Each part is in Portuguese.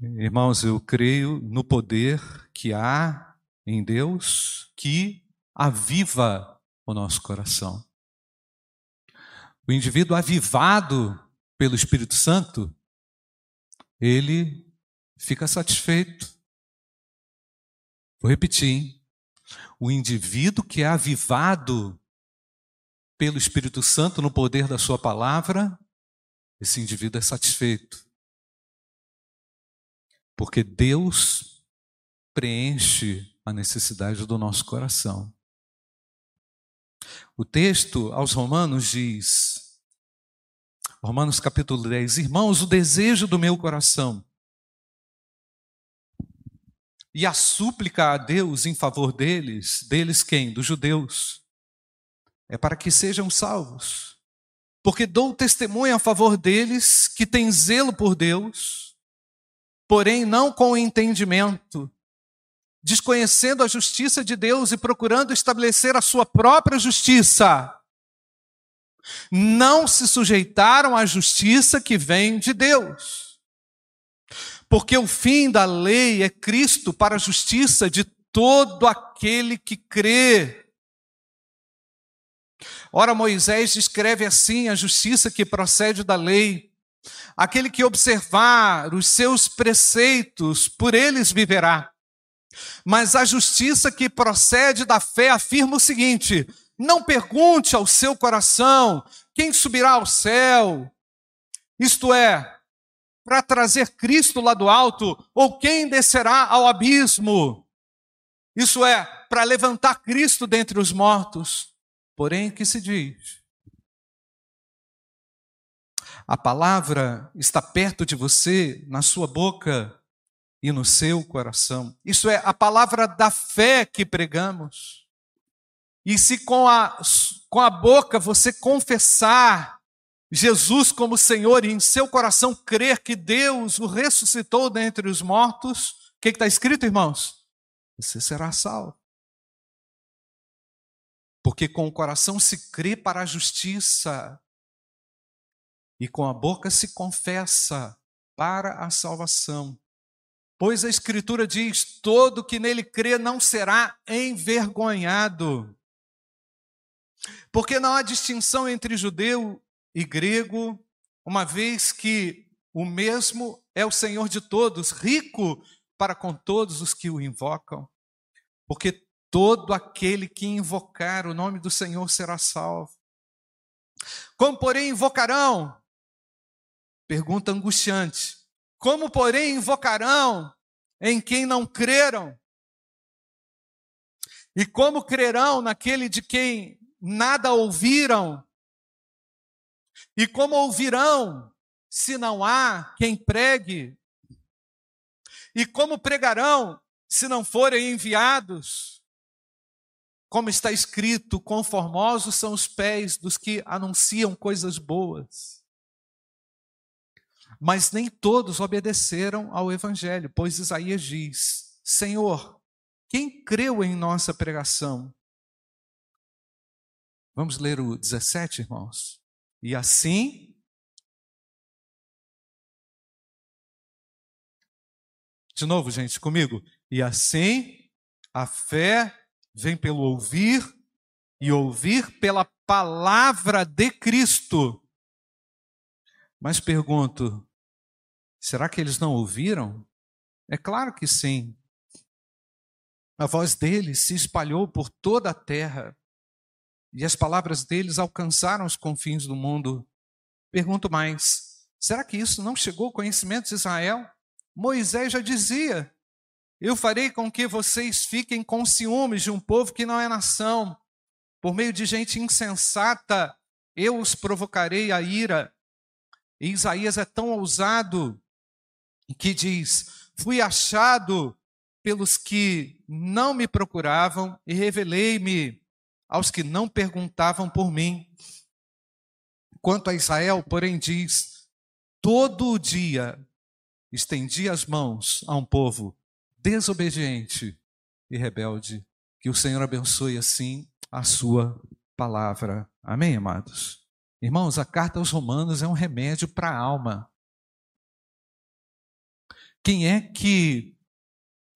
Irmãos, eu creio no poder que há em Deus que aviva o nosso coração. O indivíduo avivado pelo Espírito Santo, ele fica satisfeito. Vou repetir, hein? o indivíduo que é avivado pelo Espírito Santo no poder da Sua palavra, esse indivíduo é satisfeito. Porque Deus preenche a necessidade do nosso coração. O texto aos Romanos diz, Romanos capítulo 10, irmãos, o desejo do meu coração e a súplica a Deus em favor deles, deles quem? Dos judeus, é para que sejam salvos. Porque dou testemunho a favor deles que têm zelo por Deus, porém não com entendimento, desconhecendo a justiça de Deus e procurando estabelecer a sua própria justiça. Não se sujeitaram à justiça que vem de Deus porque o fim da lei é Cristo para a justiça de todo aquele que crê. Ora, Moisés descreve assim a justiça que procede da lei. Aquele que observar os seus preceitos, por eles viverá. Mas a justiça que procede da fé afirma o seguinte: não pergunte ao seu coração quem subirá ao céu, isto é, para trazer Cristo lá do alto, ou quem descerá ao abismo? Isso é, para levantar Cristo dentre os mortos. Porém, que se diz? A palavra está perto de você, na sua boca e no seu coração. Isso é a palavra da fé que pregamos. E se com a, com a boca você confessar Jesus como Senhor e em seu coração crer que Deus o ressuscitou dentre os mortos, o que está escrito, irmãos? Você será salvo. Porque com o coração se crê para a justiça e com a boca se confessa para a salvação. Pois a Escritura diz: todo que nele crê não será envergonhado. Porque não há distinção entre judeu e grego, uma vez que o mesmo é o Senhor de todos, rico para com todos os que o invocam. Porque todo aquele que invocar o nome do Senhor será salvo. Como, porém, invocarão? Pergunta angustiante. Como, porém, invocarão em quem não creram? E como crerão naquele de quem nada ouviram? E como ouvirão se não há quem pregue? E como pregarão se não forem enviados? Como está escrito, conformosos são os pés dos que anunciam coisas boas. Mas nem todos obedeceram ao evangelho, pois Isaías diz: Senhor, quem creu em nossa pregação? Vamos ler o 17, irmãos. E assim, de novo, gente, comigo. E assim, a fé vem pelo ouvir e ouvir pela palavra de Cristo. Mas pergunto, será que eles não ouviram? É claro que sim. A voz deles se espalhou por toda a terra e as palavras deles alcançaram os confins do mundo. Pergunto mais: será que isso não chegou ao conhecimento de Israel? Moisés já dizia: Eu farei com que vocês fiquem com ciúmes de um povo que não é nação. Por meio de gente insensata, eu os provocarei a ira. E Isaías é tão ousado que diz: Fui achado pelos que não me procuravam e revelei-me aos que não perguntavam por mim. Quanto a Israel, porém, diz: todo dia estendi as mãos a um povo desobediente e rebelde. Que o Senhor abençoe assim a sua palavra. Amém, amados? Irmãos, a carta aos Romanos é um remédio para a alma. Quem é que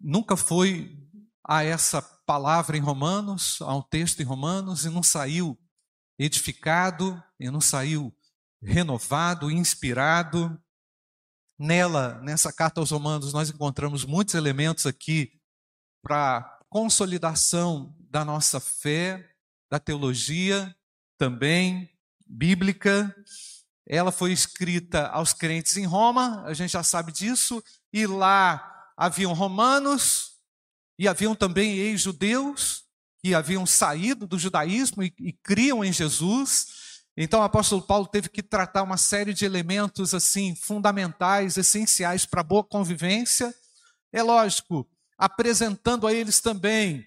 nunca foi a essa palavra em Romanos, a um texto em Romanos, e não saiu edificado, e não saiu renovado, inspirado? Nela, nessa carta aos Romanos, nós encontramos muitos elementos aqui para consolidação da nossa fé, da teologia também bíblica. Ela foi escrita aos crentes em Roma, a gente já sabe disso, e lá haviam romanos e haviam também ex-judeus que haviam saído do judaísmo e, e criam em Jesus. Então o apóstolo Paulo teve que tratar uma série de elementos assim fundamentais, essenciais para a boa convivência. É lógico, apresentando a eles também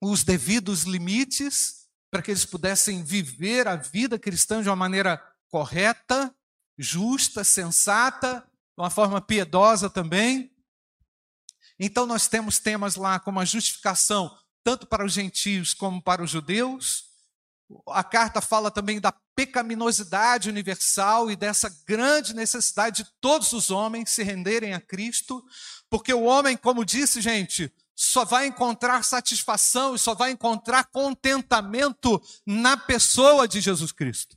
os devidos limites para que eles pudessem viver a vida cristã de uma maneira correta, justa, sensata, de uma forma piedosa também. Então, nós temos temas lá como a justificação, tanto para os gentios como para os judeus. A carta fala também da pecaminosidade universal e dessa grande necessidade de todos os homens se renderem a Cristo, porque o homem, como disse, gente, só vai encontrar satisfação e só vai encontrar contentamento na pessoa de Jesus Cristo.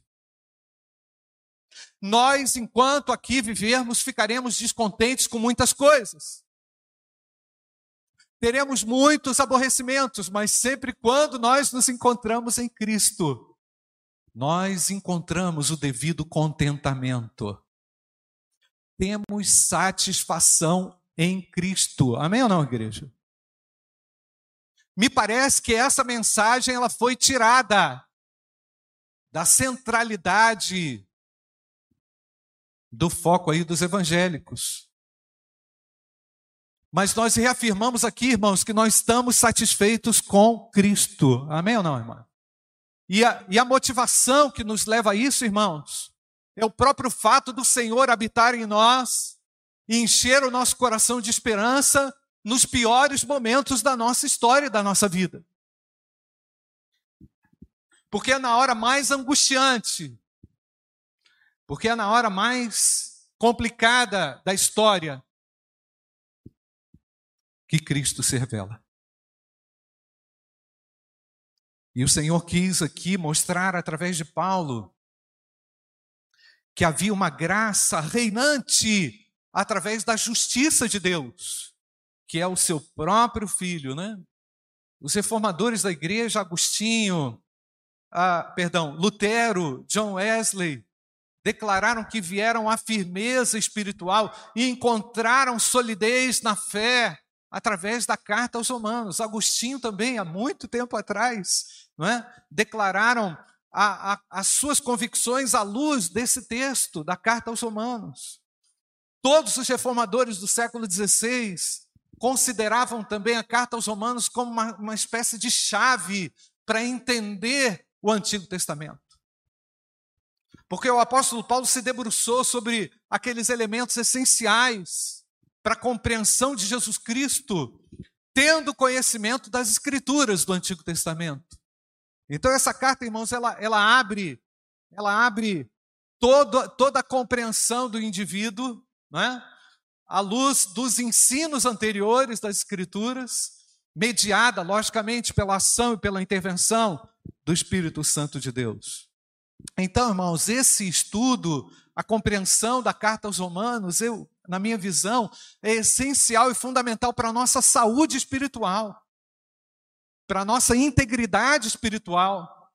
Nós, enquanto aqui vivermos, ficaremos descontentes com muitas coisas. Teremos muitos aborrecimentos, mas sempre quando nós nos encontramos em Cristo, nós encontramos o devido contentamento. Temos satisfação em Cristo. Amém ou não, igreja? Me parece que essa mensagem ela foi tirada da centralidade do foco aí dos evangélicos. Mas nós reafirmamos aqui, irmãos, que nós estamos satisfeitos com Cristo. Amém ou não, irmão? E a, e a motivação que nos leva a isso, irmãos, é o próprio fato do Senhor habitar em nós e encher o nosso coração de esperança nos piores momentos da nossa história e da nossa vida. Porque é na hora mais angustiante, porque é na hora mais complicada da história que Cristo se revela. E o Senhor quis aqui mostrar através de Paulo que havia uma graça reinante através da justiça de Deus, que é o seu próprio filho, né? Os reformadores da igreja, Agostinho, ah, perdão, Lutero, John Wesley, declararam que vieram à firmeza espiritual e encontraram solidez na fé através da carta aos Romanos. Agostinho também, há muito tempo atrás, não é? declararam a, a, as suas convicções à luz desse texto da carta aos Romanos. Todos os reformadores do século XVI consideravam também a carta aos Romanos como uma, uma espécie de chave para entender o Antigo Testamento. Porque o apóstolo Paulo se debruçou sobre aqueles elementos essenciais para a compreensão de Jesus Cristo, tendo conhecimento das escrituras do Antigo Testamento. Então essa carta, irmãos, ela, ela abre, ela abre todo, toda a compreensão do indivíduo, né? à luz dos ensinos anteriores das Escrituras, mediada, logicamente, pela ação e pela intervenção do Espírito Santo de Deus. Então, irmãos, esse estudo, a compreensão da carta aos Romanos, eu, na minha visão, é essencial e fundamental para a nossa saúde espiritual, para a nossa integridade espiritual,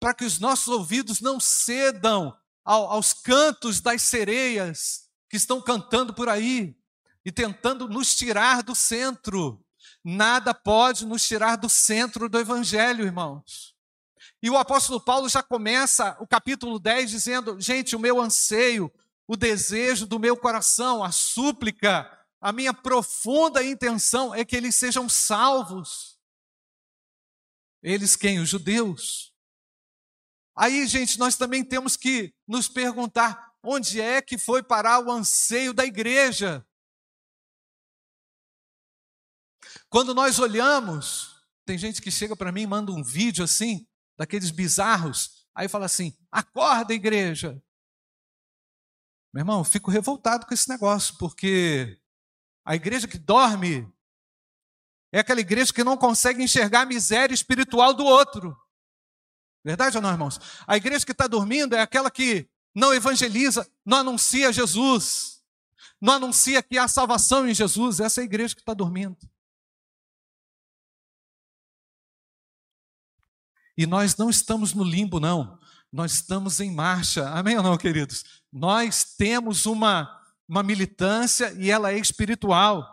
para que os nossos ouvidos não cedam ao, aos cantos das sereias que estão cantando por aí e tentando nos tirar do centro. Nada pode nos tirar do centro do Evangelho, irmãos. E o apóstolo Paulo já começa o capítulo 10 dizendo: gente, o meu anseio, o desejo do meu coração, a súplica, a minha profunda intenção é que eles sejam salvos. Eles quem? Os judeus. Aí, gente, nós também temos que nos perguntar: onde é que foi parar o anseio da igreja? Quando nós olhamos, tem gente que chega para mim e manda um vídeo assim, daqueles bizarros, aí fala assim: acorda, igreja. Meu irmão, fico revoltado com esse negócio, porque A igreja que dorme é aquela igreja que não consegue enxergar a miséria espiritual do outro. Verdade ou não, irmãos? A igreja que está dormindo é aquela que não evangeliza, não anuncia Jesus, não anuncia que há salvação em Jesus. Essa é a igreja que está dormindo. E nós não estamos no limbo, não. Nós estamos em marcha. Amém ou não, queridos? Nós temos uma, uma militância e ela é espiritual.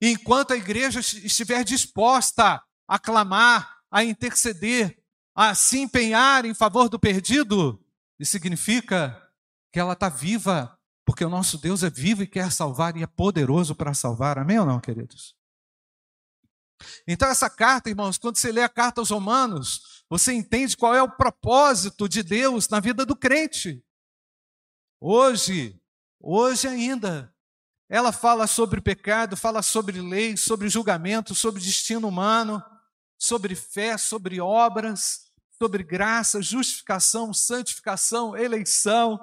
E enquanto a igreja estiver disposta a clamar, a interceder, a se empenhar em favor do perdido, isso significa que ela está viva, porque o nosso Deus é vivo e quer salvar e é poderoso para salvar. Amém ou não, queridos? Então, essa carta, irmãos, quando você lê a carta aos Romanos, você entende qual é o propósito de Deus na vida do crente. Hoje, hoje ainda, ela fala sobre pecado, fala sobre lei, sobre julgamento, sobre destino humano, sobre fé, sobre obras, sobre graça, justificação, santificação, eleição,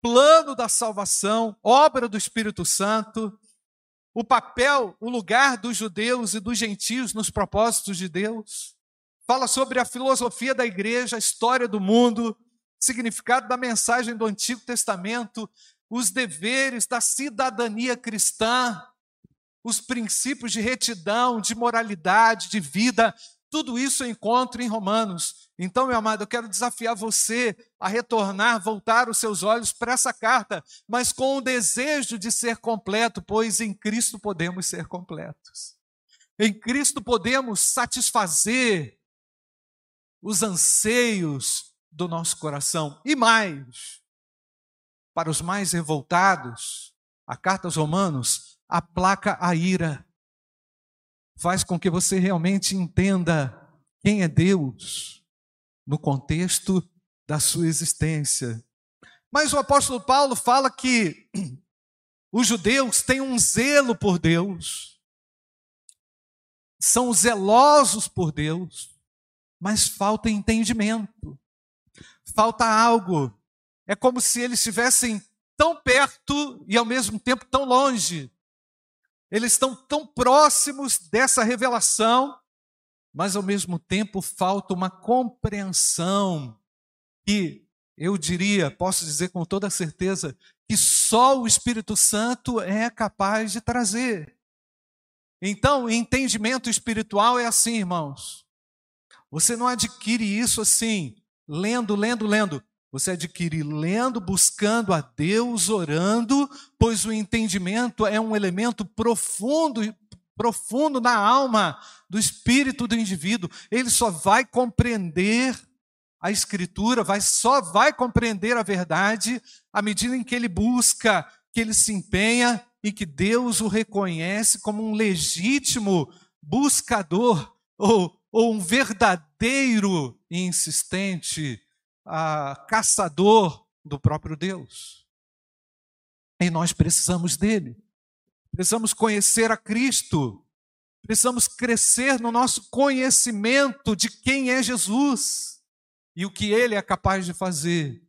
plano da salvação, obra do Espírito Santo o papel, o lugar dos judeus e dos gentios nos propósitos de Deus. Fala sobre a filosofia da igreja, a história do mundo, significado da mensagem do Antigo Testamento, os deveres da cidadania cristã, os princípios de retidão, de moralidade, de vida, tudo isso eu encontro em Romanos. Então, meu amado, eu quero desafiar você a retornar, voltar os seus olhos para essa carta, mas com o desejo de ser completo, pois em Cristo podemos ser completos. Em Cristo podemos satisfazer os anseios do nosso coração. E mais, para os mais revoltados, a carta aos Romanos aplaca a ira faz com que você realmente entenda quem é Deus no contexto da sua existência. Mas o apóstolo Paulo fala que os judeus têm um zelo por Deus, são zelosos por Deus, mas falta entendimento, falta algo. É como se eles estivessem tão perto e ao mesmo tempo tão longe eles estão tão próximos dessa revelação, mas ao mesmo tempo falta uma compreensão que eu diria, posso dizer com toda certeza, que só o Espírito Santo é capaz de trazer. Então, entendimento espiritual é assim, irmãos. Você não adquire isso assim, lendo, lendo, lendo. Você adquire lendo, buscando a Deus, orando, pois o entendimento é um elemento profundo, profundo na alma do espírito do indivíduo. Ele só vai compreender a escritura, vai só vai compreender a verdade à medida em que ele busca, que ele se empenha e que Deus o reconhece como um legítimo buscador ou, ou um verdadeiro insistente ah, caçador do próprio Deus. E nós precisamos dele. Precisamos conhecer a Cristo. Precisamos crescer no nosso conhecimento de quem é Jesus e o que ele é capaz de fazer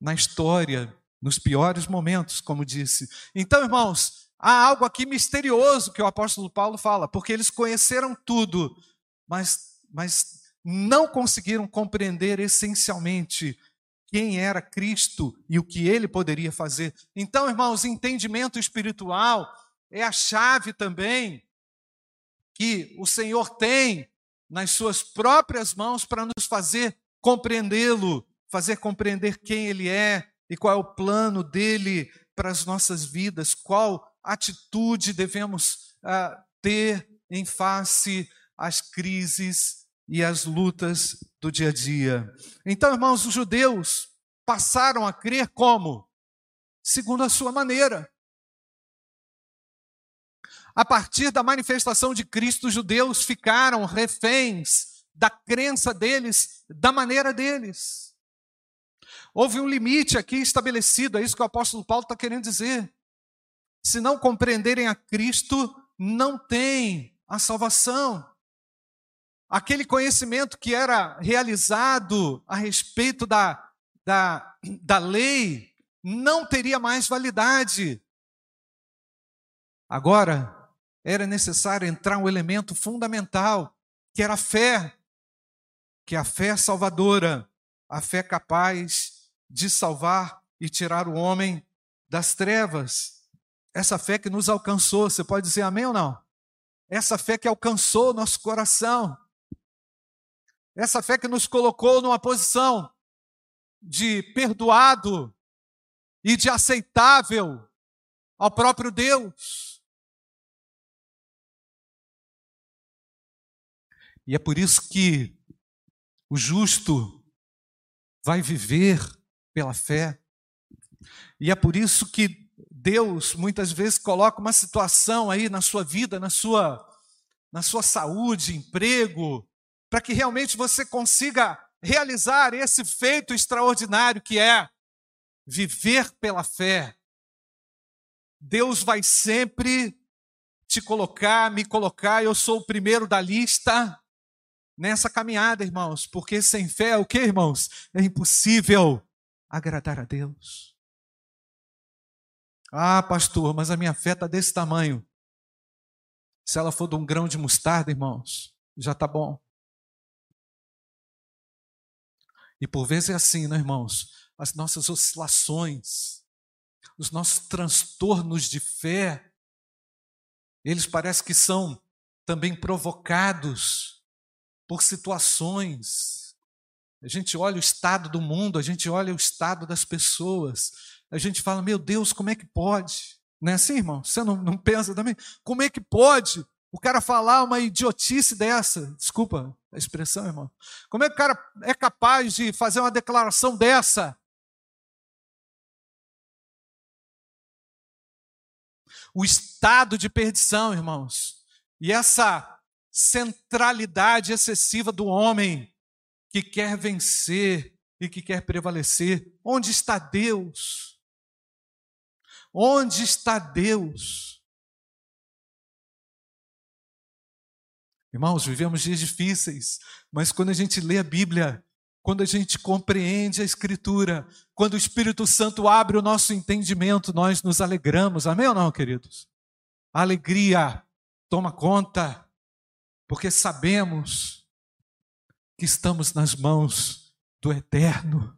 na história, nos piores momentos, como disse. Então, irmãos, há algo aqui misterioso que o apóstolo Paulo fala, porque eles conheceram tudo, mas, mas não conseguiram compreender essencialmente quem era Cristo e o que ele poderia fazer. Então, irmãos, entendimento espiritual é a chave também que o Senhor tem nas suas próprias mãos para nos fazer compreendê-lo, fazer compreender quem ele é e qual é o plano dele para as nossas vidas, qual atitude devemos uh, ter em face às crises e as lutas do dia a dia. Então, irmãos, os judeus passaram a crer como? Segundo a sua maneira. A partir da manifestação de Cristo, os judeus ficaram reféns da crença deles, da maneira deles. Houve um limite aqui estabelecido, é isso que o apóstolo Paulo está querendo dizer. Se não compreenderem a Cristo, não tem a salvação aquele conhecimento que era realizado a respeito da, da, da lei não teria mais validade. Agora, era necessário entrar um elemento fundamental, que era a fé, que é a fé salvadora, a fé capaz de salvar e tirar o homem das trevas. Essa fé que nos alcançou, você pode dizer amém ou não? Essa fé que alcançou nosso coração. Essa fé que nos colocou numa posição de perdoado e de aceitável ao próprio Deus. E é por isso que o justo vai viver pela fé. E é por isso que Deus muitas vezes coloca uma situação aí na sua vida, na sua na sua saúde, emprego, para que realmente você consiga realizar esse feito extraordinário que é viver pela fé. Deus vai sempre te colocar, me colocar, eu sou o primeiro da lista nessa caminhada, irmãos, porque sem fé o que, irmãos? É impossível agradar a Deus. Ah, pastor, mas a minha fé está desse tamanho. Se ela for de um grão de mostarda, irmãos, já está bom. E por vezes é assim, né, irmãos? As nossas oscilações, os nossos transtornos de fé, eles parecem que são também provocados por situações. A gente olha o estado do mundo, a gente olha o estado das pessoas, a gente fala, meu Deus, como é que pode? Não é assim, irmão? Você não, não pensa também? Como é que pode o cara falar uma idiotice dessa? Desculpa a expressão, irmão. Como é que o cara é capaz de fazer uma declaração dessa? O estado de perdição, irmãos. E essa centralidade excessiva do homem que quer vencer e que quer prevalecer. Onde está Deus? Onde está Deus? Irmãos, vivemos dias difíceis, mas quando a gente lê a Bíblia, quando a gente compreende a Escritura, quando o Espírito Santo abre o nosso entendimento, nós nos alegramos. Amém ou não, queridos? A alegria toma conta porque sabemos que estamos nas mãos do Eterno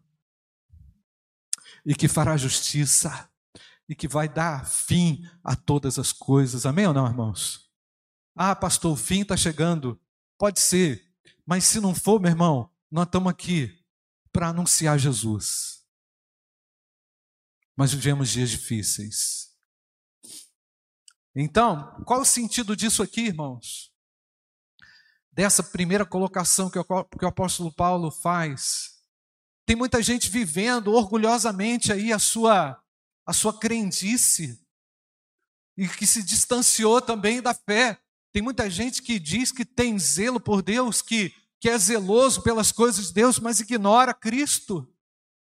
e que fará justiça e que vai dar fim a todas as coisas. Amém ou não, irmãos? Ah, pastor, o fim está chegando. Pode ser, mas se não for, meu irmão, nós estamos aqui para anunciar Jesus. Mas vivemos dias difíceis. Então, qual o sentido disso aqui, irmãos? dessa primeira colocação que o, apóstolo Paulo faz. Tem muita gente vivendo orgulhosamente aí a sua, a sua crendice e que se distanciou também da fé. Tem muita gente que diz que tem zelo por Deus, que, que é zeloso pelas coisas de Deus, mas ignora Cristo,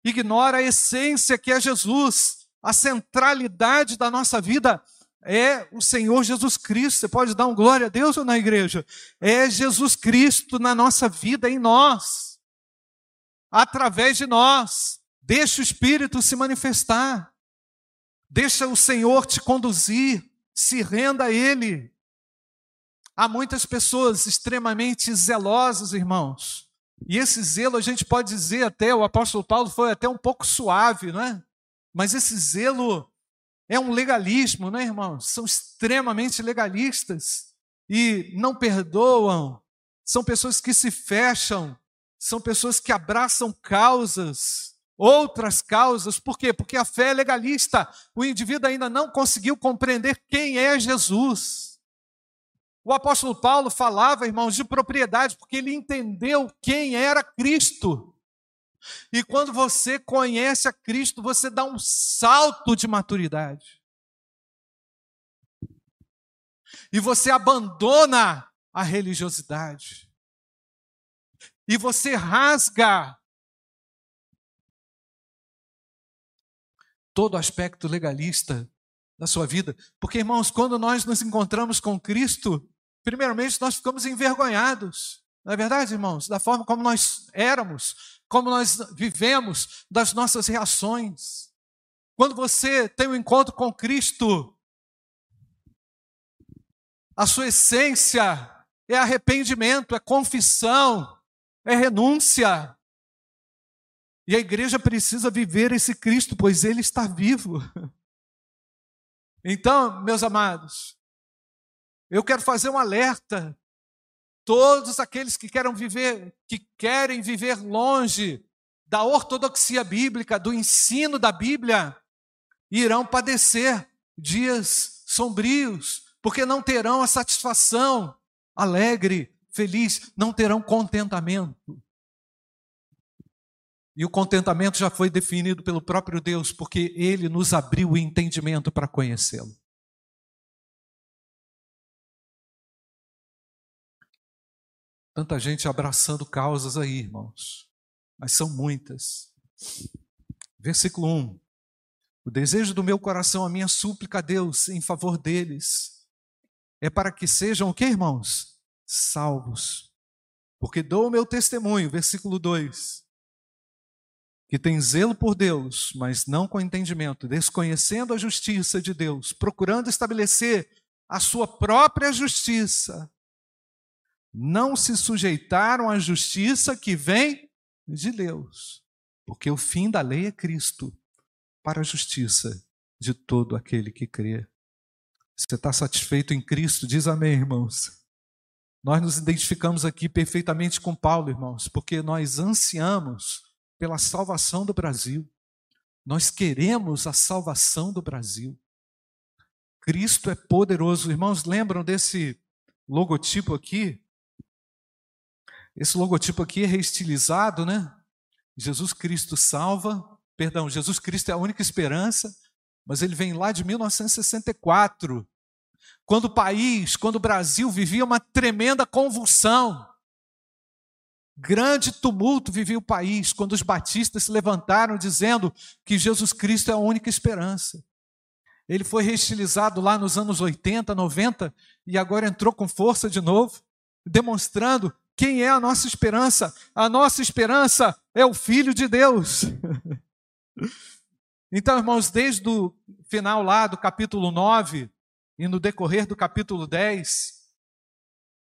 ignora a essência que é Jesus, a centralidade da nossa vida é o Senhor Jesus Cristo. Você pode dar um glória a Deus ou na igreja? É Jesus Cristo na nossa vida, em nós, através de nós. Deixa o Espírito se manifestar. Deixa o Senhor te conduzir. Se renda a Ele. Há muitas pessoas extremamente zelosas, irmãos. E esse zelo, a gente pode dizer até, o apóstolo Paulo foi até um pouco suave, não é? Mas esse zelo é um legalismo, né, irmãos? São extremamente legalistas e não perdoam. São pessoas que se fecham, são pessoas que abraçam causas, outras causas. Por quê? Porque a fé é legalista. O indivíduo ainda não conseguiu compreender quem é Jesus. O apóstolo Paulo falava, irmãos, de propriedade, porque ele entendeu quem era Cristo. E quando você conhece a Cristo, você dá um salto de maturidade. E você abandona a religiosidade. E você rasga todo aspecto legalista da sua vida. Porque, irmãos, quando nós nos encontramos com Cristo, primeiramente nós ficamos envergonhados. Não é verdade, irmãos? Da forma como nós éramos, como nós vivemos, das nossas reações. Quando você tem um encontro com Cristo, A sua essência é arrependimento, é confissão, é renúncia. E a igreja precisa viver esse Cristo, pois ele está vivo. Então, meus amados, eu quero fazer um alerta. Todos aqueles que querem viver, que querem viver longe da ortodoxia bíblica, do ensino da Bíblia, irão padecer dias sombrios, porque não terão a satisfação alegre, feliz, não terão contentamento. E o contentamento já foi definido pelo próprio Deus, porque ele nos abriu o entendimento para conhecê-lo. Tanta gente abraçando causas aí, irmãos, mas são muitas. Versículo 1: O desejo do meu coração, a minha súplica a Deus em favor deles, é para que sejam o que, irmãos? Salvos. Porque dou o meu testemunho, versículo 2 que tem zelo por Deus, mas não com entendimento, desconhecendo a justiça de Deus, procurando estabelecer a sua própria justiça, não se sujeitaram à justiça que vem de Deus, porque o fim da lei é Cristo, para a justiça de todo aquele que crê. Você está satisfeito em Cristo? Diz amém, irmãos. Nós nos identificamos aqui perfeitamente com Paulo, irmãos, porque nós ansiamos pela salvação do Brasil. Nós queremos a salvação do Brasil. Cristo é poderoso. Irmãos, lembram desse logotipo aqui? Esse logotipo aqui é reestilizado, né? Jesus Cristo salva, perdão, Jesus Cristo é a única esperança, mas ele vem lá de 1964, quando o país, quando o Brasil vivia uma tremenda convulsão. Grande tumulto vivia o país quando os batistas se levantaram dizendo que Jesus Cristo é a única esperança. Ele foi reestilizado lá nos anos 80, 90 e agora entrou com força de novo, demonstrando quem é a nossa esperança. A nossa esperança é o Filho de Deus. Então, irmãos, desde o final lá do capítulo 9 e no decorrer do capítulo 10,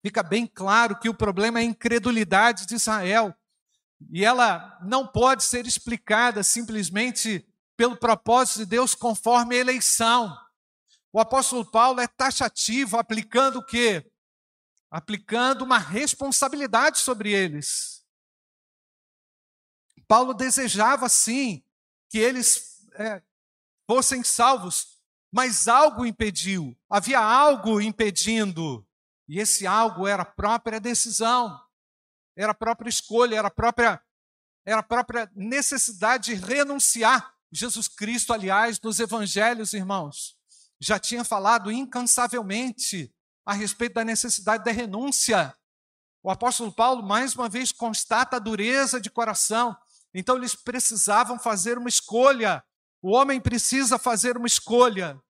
fica bem claro que o problema é a incredulidade de Israel. E ela não pode ser explicada simplesmente pelo propósito de Deus conforme a eleição. O apóstolo Paulo é taxativo, aplicando o quê? Aplicando uma responsabilidade sobre eles. Paulo desejava, sim, que eles é, fossem salvos, mas algo impediu, havia algo impedindo. E esse algo era a própria decisão, era a própria escolha, era a própria, era a própria necessidade de renunciar. Jesus Cristo, aliás, nos evangelhos, irmãos, já tinha falado incansavelmente a respeito da necessidade da renúncia. O apóstolo Paulo, mais uma vez, constata a dureza de coração. Então, eles precisavam fazer uma escolha. O homem precisa fazer uma escolha.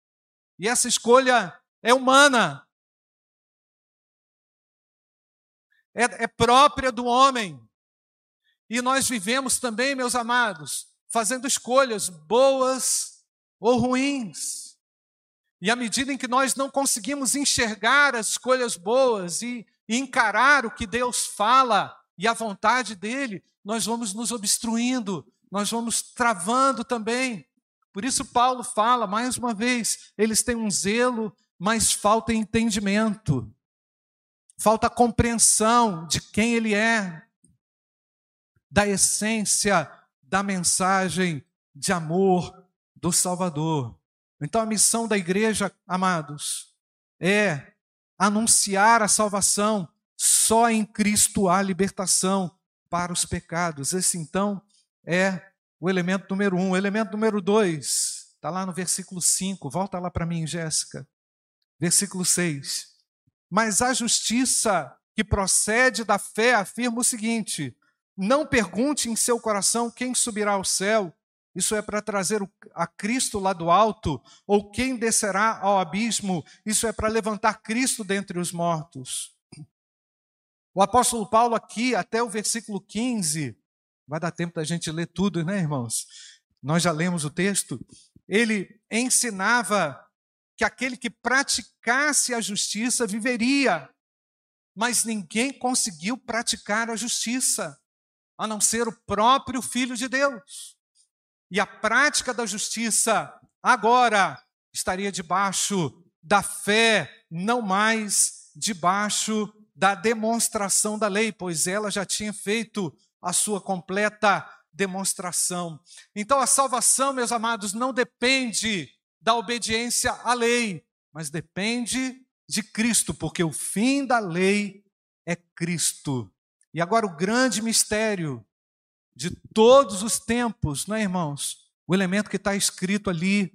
E essa escolha é humana. é, é própria do homem. E nós vivemos também, meus amados, fazendo escolhas boas ou ruins. E à medida em que nós não conseguimos enxergar as escolhas boas e, encarar o que Deus fala e a vontade dele, nós vamos nos obstruindo, nós vamos travando também. Por isso, Paulo fala, mais uma vez, eles têm um zelo, mas falta entendimento falta compreensão de quem ele é, da essência da mensagem de amor do Salvador. Então a missão da igreja, amados, é anunciar a salvação. Só em Cristo há libertação para os pecados. Esse então é o elemento número um. O elemento número dois está lá no versículo 5. Volta lá para mim, Jéssica. Versículo 6. Mas a justiça que procede da fé afirma o seguinte: não pergunte em seu coração quem subirá ao céu, isso é para trazer a Cristo lá do alto, ou quem descerá ao abismo, isso é para levantar Cristo dentre os mortos. O apóstolo Paulo, aqui, até o versículo 15, vai dar tempo da gente ler tudo, né, irmãos? Nós já lemos o texto. Ele ensinava que aquele que praticasse a justiça viveria. Mas ninguém conseguiu praticar a justiça, a não ser o próprio Filho de Deus. E a prática da justiça agora estaria debaixo da fé, não mais debaixo da demonstração da lei, pois ela já tinha feito a sua completa demonstração. Então a salvação, meus amados, não depende da obediência à lei, mas depende de Cristo, porque o fim da lei é Cristo. E agora o grande mistério de todos os tempos, não é, irmãos? O elemento que está escrito ali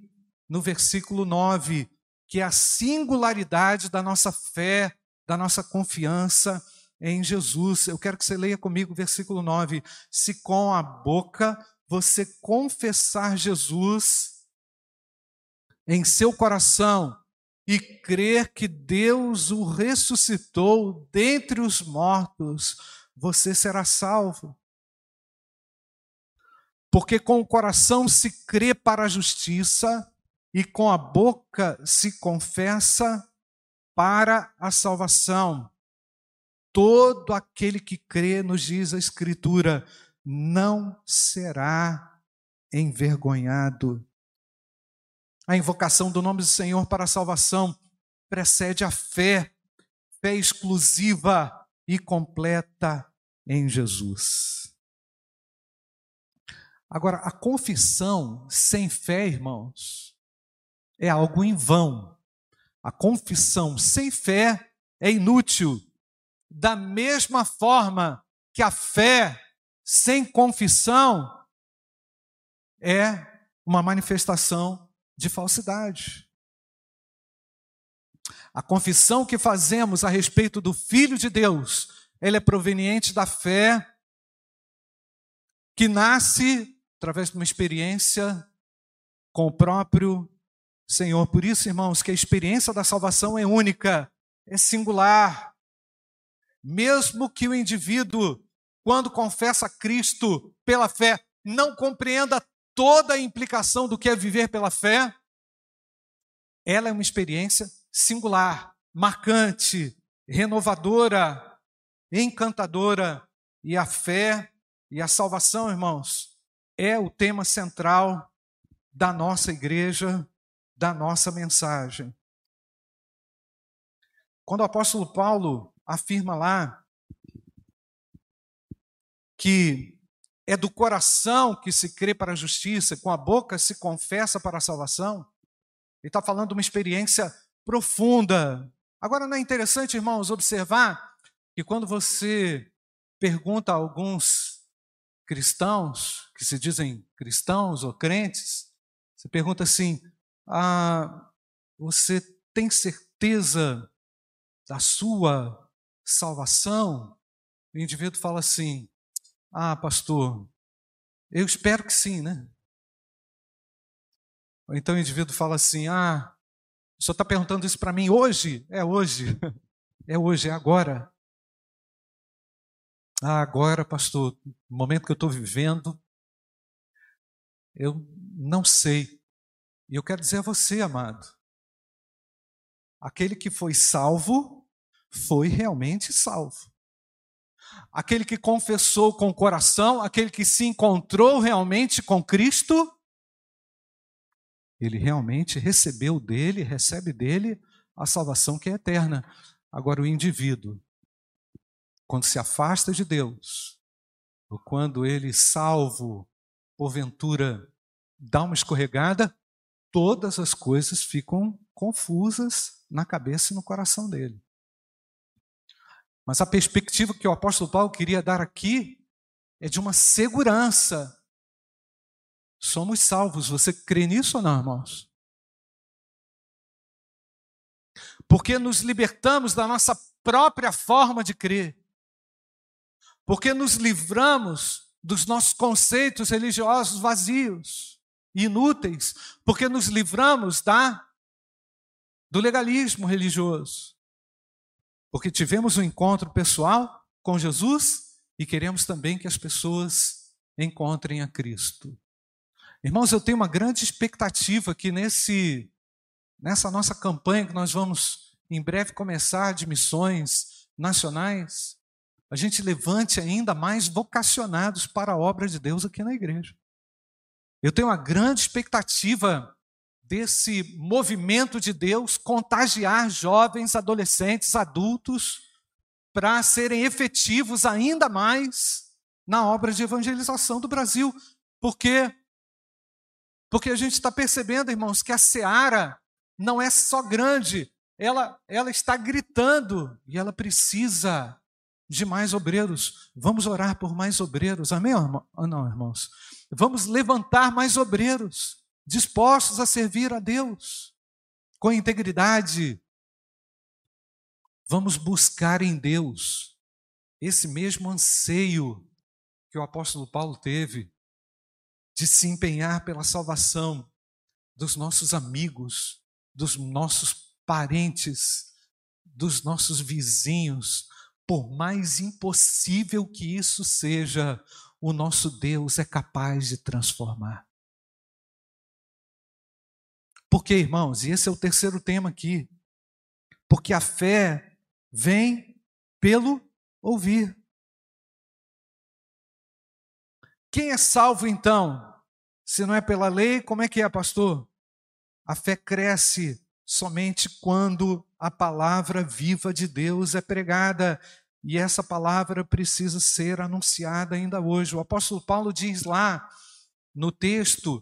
no versículo 9, que é a singularidade da nossa fé, da nossa confiança em Jesus. Eu quero que você leia comigo o versículo 9. Se com a boca você confessar Jesus em seu coração e crer que Deus o ressuscitou dentre os mortos, você será salvo. Porque com o coração se crê para a justiça e com a boca se confessa para a salvação. Todo aquele que crê, nos diz a Escritura, não será envergonhado. A invocação do nome do Senhor para a salvação precede a fé, fé exclusiva e completa em Jesus. Agora, a confissão sem fé, irmãos, é algo em vão. A confissão sem fé é inútil. Da mesma forma que a fé sem confissão é uma manifestação de falsidade. A confissão que fazemos a respeito do Filho de Deus, ela é proveniente da fé que nasce através de uma experiência com o próprio Senhor. Por isso, irmãos, que a experiência da salvação é única, é singular. Mesmo que o indivíduo, quando confessa Cristo pela fé, não compreenda toda a implicação do que é viver pela fé, ela é uma experiência singular, marcante, renovadora, encantadora. E a fé e a salvação, irmãos, é o tema central da nossa igreja, da nossa mensagem. Quando o apóstolo Paulo afirma lá que é do coração que se crê para a justiça, com a boca se confessa para a salvação, ele está falando de uma experiência profunda. Agora, não é interessante, irmãos, observar que quando você pergunta a alguns cristãos, que se dizem cristãos ou crentes, você pergunta assim: ah, você tem certeza da sua salvação? O indivíduo fala assim: Ah, pastor, eu espero que sim, né? Ou então o indivíduo fala assim: Ah, o senhor está perguntando isso para mim hoje? É hoje. É hoje, é agora. Ah, agora, pastor, no momento que eu estou vivendo, eu não sei. E eu quero dizer a você, amado, aquele que foi salvo, foi realmente salvo. Aquele que confessou com o coração, aquele que se encontrou realmente com Cristo, ele realmente recebeu dele, recebe dele a salvação que é eterna. Agora, o indivíduo quando se afasta de Deus, ou quando ele, salvo, porventura, dá uma escorregada, todas as coisas ficam confusas na cabeça e no coração dele. Mas a perspectiva que o apóstolo Paulo queria dar aqui é de uma segurança. Somos salvos. Você crê nisso ou não, irmãos? Porque nos libertamos da nossa própria forma de crer porque nos livramos dos nossos conceitos religiosos vazios, inúteis, porque nos livramos da do legalismo religioso. Porque tivemos um encontro pessoal com Jesus e queremos também que as pessoas encontrem a Cristo. Irmãos, eu tenho uma grande expectativa que nesse nessa nossa campanha que nós vamos em breve começar de missões nacionais, a gente levante ainda mais vocacionados para a obra de Deus aqui na igreja. Eu tenho uma grande expectativa desse movimento de Deus contagiar jovens, adolescentes, adultos, para serem efetivos ainda mais na obra de evangelização do Brasil. Porque porque a gente está percebendo, irmãos, que a seara não é só grande, ela, ela está gritando e ela precisa de mais obreiros. Vamos orar por mais obreiros, amém? Ou não, irmãos? Vamos levantar mais obreiros, dispostos a servir a Deus, com integridade. Vamos buscar em Deus esse mesmo anseio que o apóstolo Paulo teve de se empenhar pela salvação dos nossos amigos, dos nossos parentes, dos nossos vizinhos, por mais impossível que isso seja, o nosso Deus é capaz de transformar. Porque, irmãos, e esse é o terceiro tema aqui, porque a fé vem pelo ouvir. Quem é salvo então? Se não é pela lei, como é que é, pastor? A fé cresce somente quando a palavra viva de Deus é pregada. E essa palavra precisa ser anunciada ainda hoje. O apóstolo Paulo diz lá no texto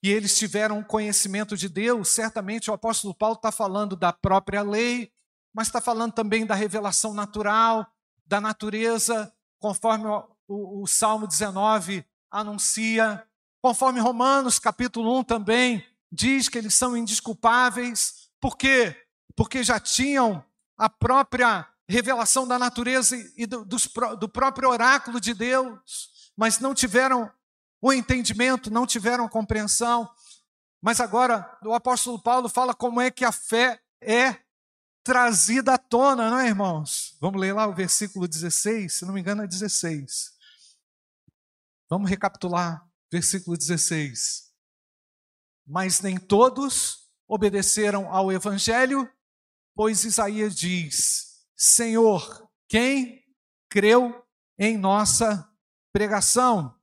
que eles tiveram conhecimento de Deus. Certamente o apóstolo Paulo está falando da própria lei, mas está falando também da revelação natural, da natureza, conforme o, o Salmo 19 anuncia, conforme Romanos capítulo 1 também diz que eles são indisculpáveis. Por quê? Porque já tinham a própria revelação da natureza e do, do, do próprio oráculo de Deus, mas não tiveram o entendimento, não tiveram compreensão. Mas agora o apóstolo Paulo fala como é que a fé é trazida à tona, não é, irmãos? Vamos ler lá o versículo 16, se não me engano é 16. Vamos recapitular, versículo 16. Mas nem todos obedeceram ao evangelho, pois Isaías diz: Senhor, quem creu em nossa pregação?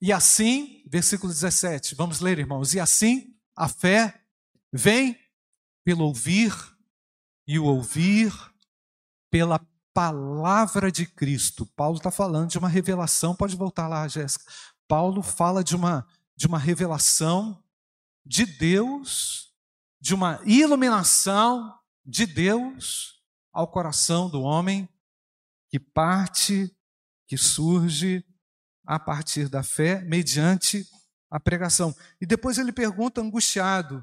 E assim, versículo 17, vamos ler, irmãos. E assim a fé vem pelo ouvir, e o ouvir pela palavra de Cristo. Paulo está falando de uma revelação, pode voltar lá, Jéssica. Paulo fala de uma, de uma revelação de Deus, de uma iluminação de Deus ao coração do homem, que parte, que surge a partir da fé, mediante a pregação. E depois ele pergunta, angustiado: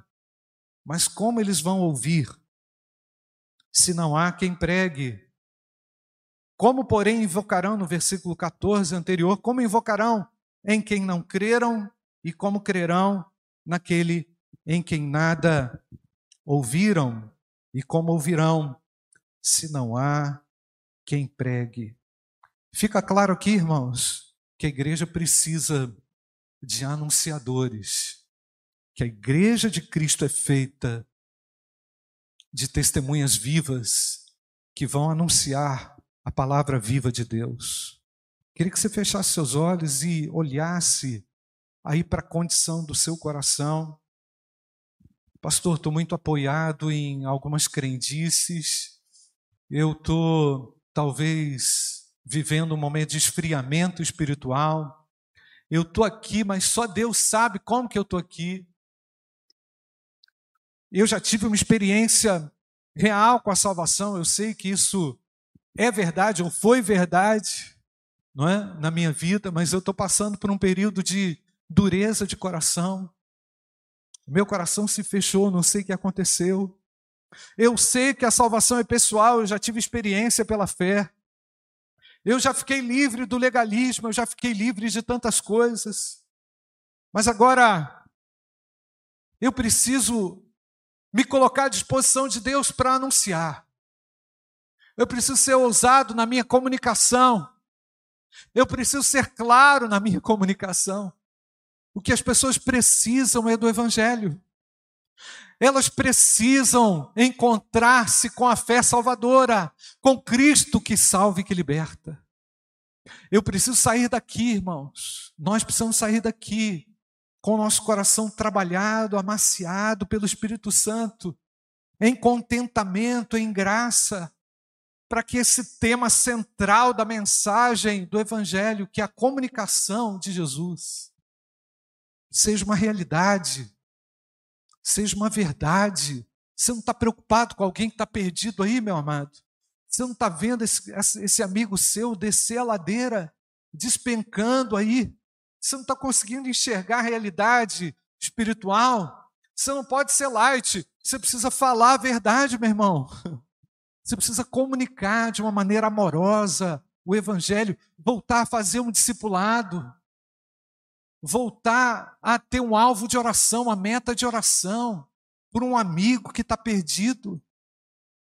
mas como eles vão ouvir se não há quem pregue? Como, porém, invocarão, no versículo 14 anterior, como invocarão em quem não creram e como crerão naquele em quem nada ouviram? E como ouvirão se não há quem pregue? Fica claro aqui, irmãos, que a igreja precisa de anunciadores, que a igreja de Cristo é feita de testemunhas vivas que vão anunciar a palavra viva de Deus. Queria que você fechasse seus olhos e olhasse aí para a condição do seu coração. Pastor, estou muito apoiado em algumas crendices. Eu estou, talvez, vivendo um momento de esfriamento espiritual. Eu estou aqui, mas só Deus sabe como que eu estou aqui. Eu já tive uma experiência real com a salvação, eu sei que isso é verdade ou foi verdade, não é, na minha vida, mas eu estou passando por um período de dureza de coração. Meu coração se fechou, não sei o que aconteceu. Eu sei que a salvação é pessoal, eu já tive experiência pela fé. Eu já fiquei livre do legalismo, eu já fiquei livre de tantas coisas. Mas agora eu preciso me colocar à disposição de Deus para anunciar. Eu preciso ser ousado na minha comunicação. Eu preciso ser claro na minha comunicação. O que as pessoas precisam é do Evangelho. Elas precisam encontrar-se com a fé salvadora, com Cristo que salva e que liberta. Eu preciso sair daqui, irmãos. Nós precisamos sair daqui com o nosso coração trabalhado, amaciado pelo Espírito Santo, em contentamento, em graça, para que esse tema central da mensagem do Evangelho, que é a comunicação de Jesus, seja uma realidade, seja uma verdade. Você não está preocupado com alguém que está perdido aí, meu amado? Você não está vendo esse, esse amigo seu descer a ladeira, despencando aí? Você não está conseguindo enxergar a realidade espiritual? Você não pode ser light, você precisa falar a verdade, meu irmão. Você precisa comunicar de uma maneira amorosa o Evangelho, voltar a fazer um discipulado, voltar a ter um alvo de oração, uma meta de oração, por um amigo que está perdido,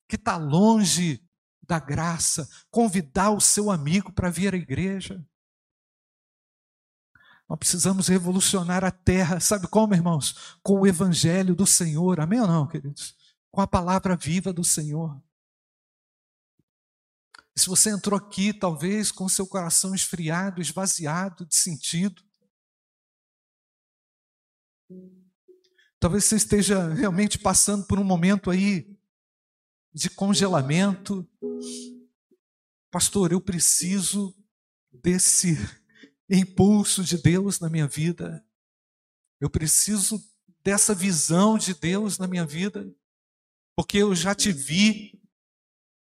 que está longe da graça, convidar o seu amigo para vir à igreja. Nós precisamos revolucionar a terra, sabe como, irmãos? Com o evangelho do Senhor, amém ou não, queridos? Com a palavra viva do Senhor. Se você entrou aqui, talvez com seu coração esfriado, esvaziado de sentido, talvez você esteja realmente passando por um momento aí de congelamento. Pastor, eu preciso desse impulso de Deus na minha vida. Eu preciso dessa visão de Deus na minha vida, porque eu já te vi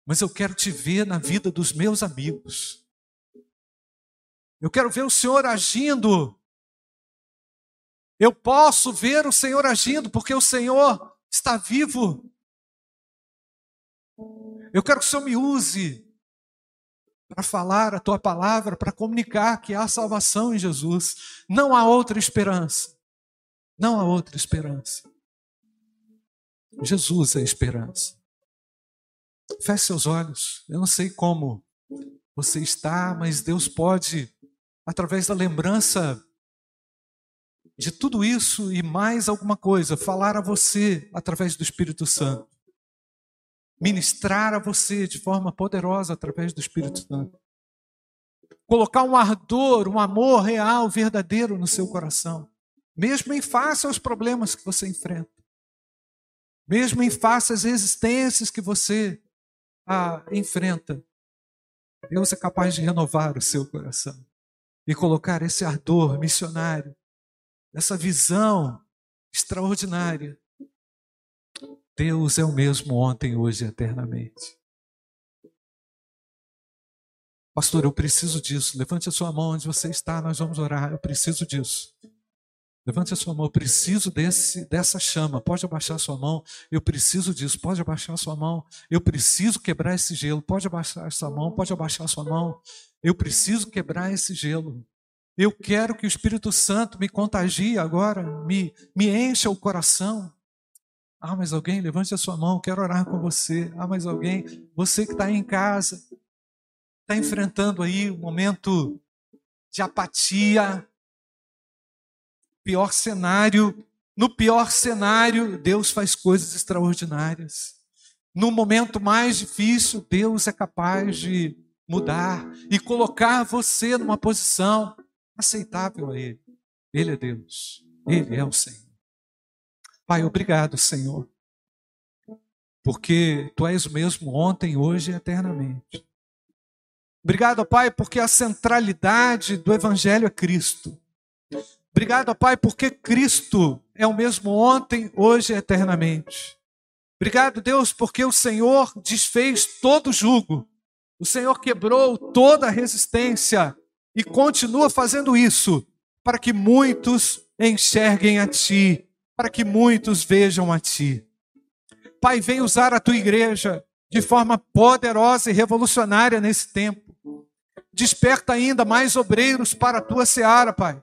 mas eu quero te ver na vida dos meus amigos. Eu quero ver o Senhor agindo. Eu posso ver o Senhor agindo, porque o Senhor está vivo. Eu quero que o Senhor me use para falar a tua palavra, para comunicar que há salvação em Jesus. Não há outra esperança. Não há outra esperança. Jesus é a esperança. Feche seus olhos. Eu não sei como você está, mas Deus pode, através da lembrança de tudo isso e mais alguma coisa, falar a você através do Espírito Santo. Ministrar a você de forma poderosa através do Espírito Santo. Colocar um ardor, um amor real, verdadeiro no seu coração. Mesmo em face aos problemas que você enfrenta. Mesmo em face às resistências que você ah, enfrenta, Deus é capaz de renovar o seu coração e colocar esse ardor missionário, essa visão extraordinária. Deus é o mesmo ontem, hoje e eternamente. Pastor, eu preciso disso. Levante a sua mão onde você está, nós vamos orar. Eu preciso disso. Levante a sua mão, eu preciso desse, dessa chama. Pode abaixar a sua mão. Eu preciso disso. Pode abaixar a sua mão. Eu preciso quebrar esse gelo. Pode abaixar a sua mão. Pode abaixar a sua mão. Eu preciso quebrar esse gelo. Eu quero que o Espírito Santo me contagie agora, me, me encha o coração. Ah, mas alguém, levante a sua mão, quero orar com você. Ah, mas alguém, você que está em casa, está enfrentando aí um momento de apatia, pior cenário, no pior cenário, Deus faz coisas extraordinárias. No momento mais difícil, Deus é capaz de mudar e colocar você numa posição aceitável a Ele. Ele é Deus, Ele é o Senhor. Pai, obrigado, Senhor, porque Tu és o mesmo ontem, hoje e eternamente. Obrigado, Pai, porque a centralidade do Evangelho é Cristo. Obrigado, Pai, porque Cristo é o mesmo ontem, hoje e eternamente. Obrigado, Deus, porque o Senhor desfez todo o jugo. O Senhor quebrou toda a resistência e continua fazendo isso para que muitos enxerguem a Ti, para que muitos vejam a Ti. Pai, vem usar a Tua igreja de forma poderosa e revolucionária nesse tempo. Desperta ainda mais obreiros para a Tua seara, Pai.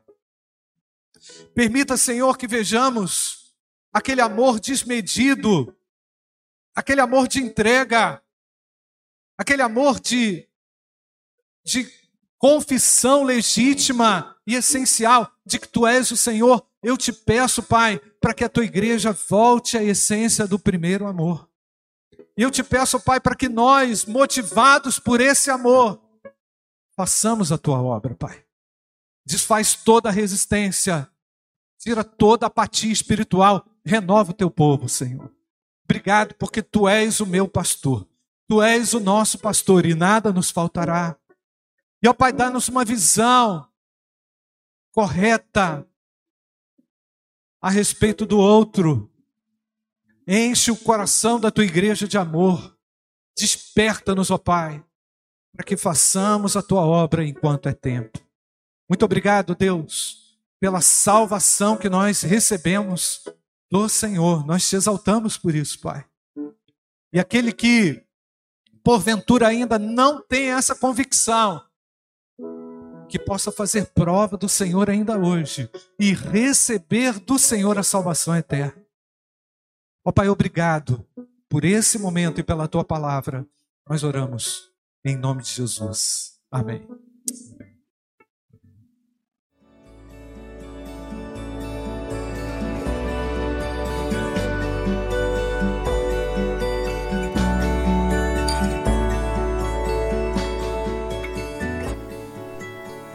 Permita, Senhor, que vejamos aquele amor desmedido, aquele amor de entrega, aquele amor de, de confissão legítima e essencial de que Tu és o Senhor Eu te peço, Pai, para que a tua igreja volte à essência do primeiro amor. Eu te peço, Pai, para que nós, motivados por esse amor, façamos a tua obra, Pai. Desfaz toda a resistência, tira toda a apatia espiritual, renova o teu povo, Senhor. Obrigado, porque tu és o meu pastor, tu és o nosso pastor e nada nos faltará. E, ó Pai, dá-nos uma visão correta a respeito do outro. Enche o coração da tua igreja de amor. Desperta-nos, ó Pai, para que façamos a tua obra enquanto é tempo. Muito obrigado, Deus, pela salvação que nós recebemos do Senhor. Nós te exaltamos por isso, Pai. E aquele que, porventura, ainda não tem essa convicção, que possa fazer prova do Senhor ainda hoje e receber do Senhor a salvação eterna. Ó oh, Pai, obrigado por esse momento e pela tua palavra. Nós oramos em nome de Jesus. Amém.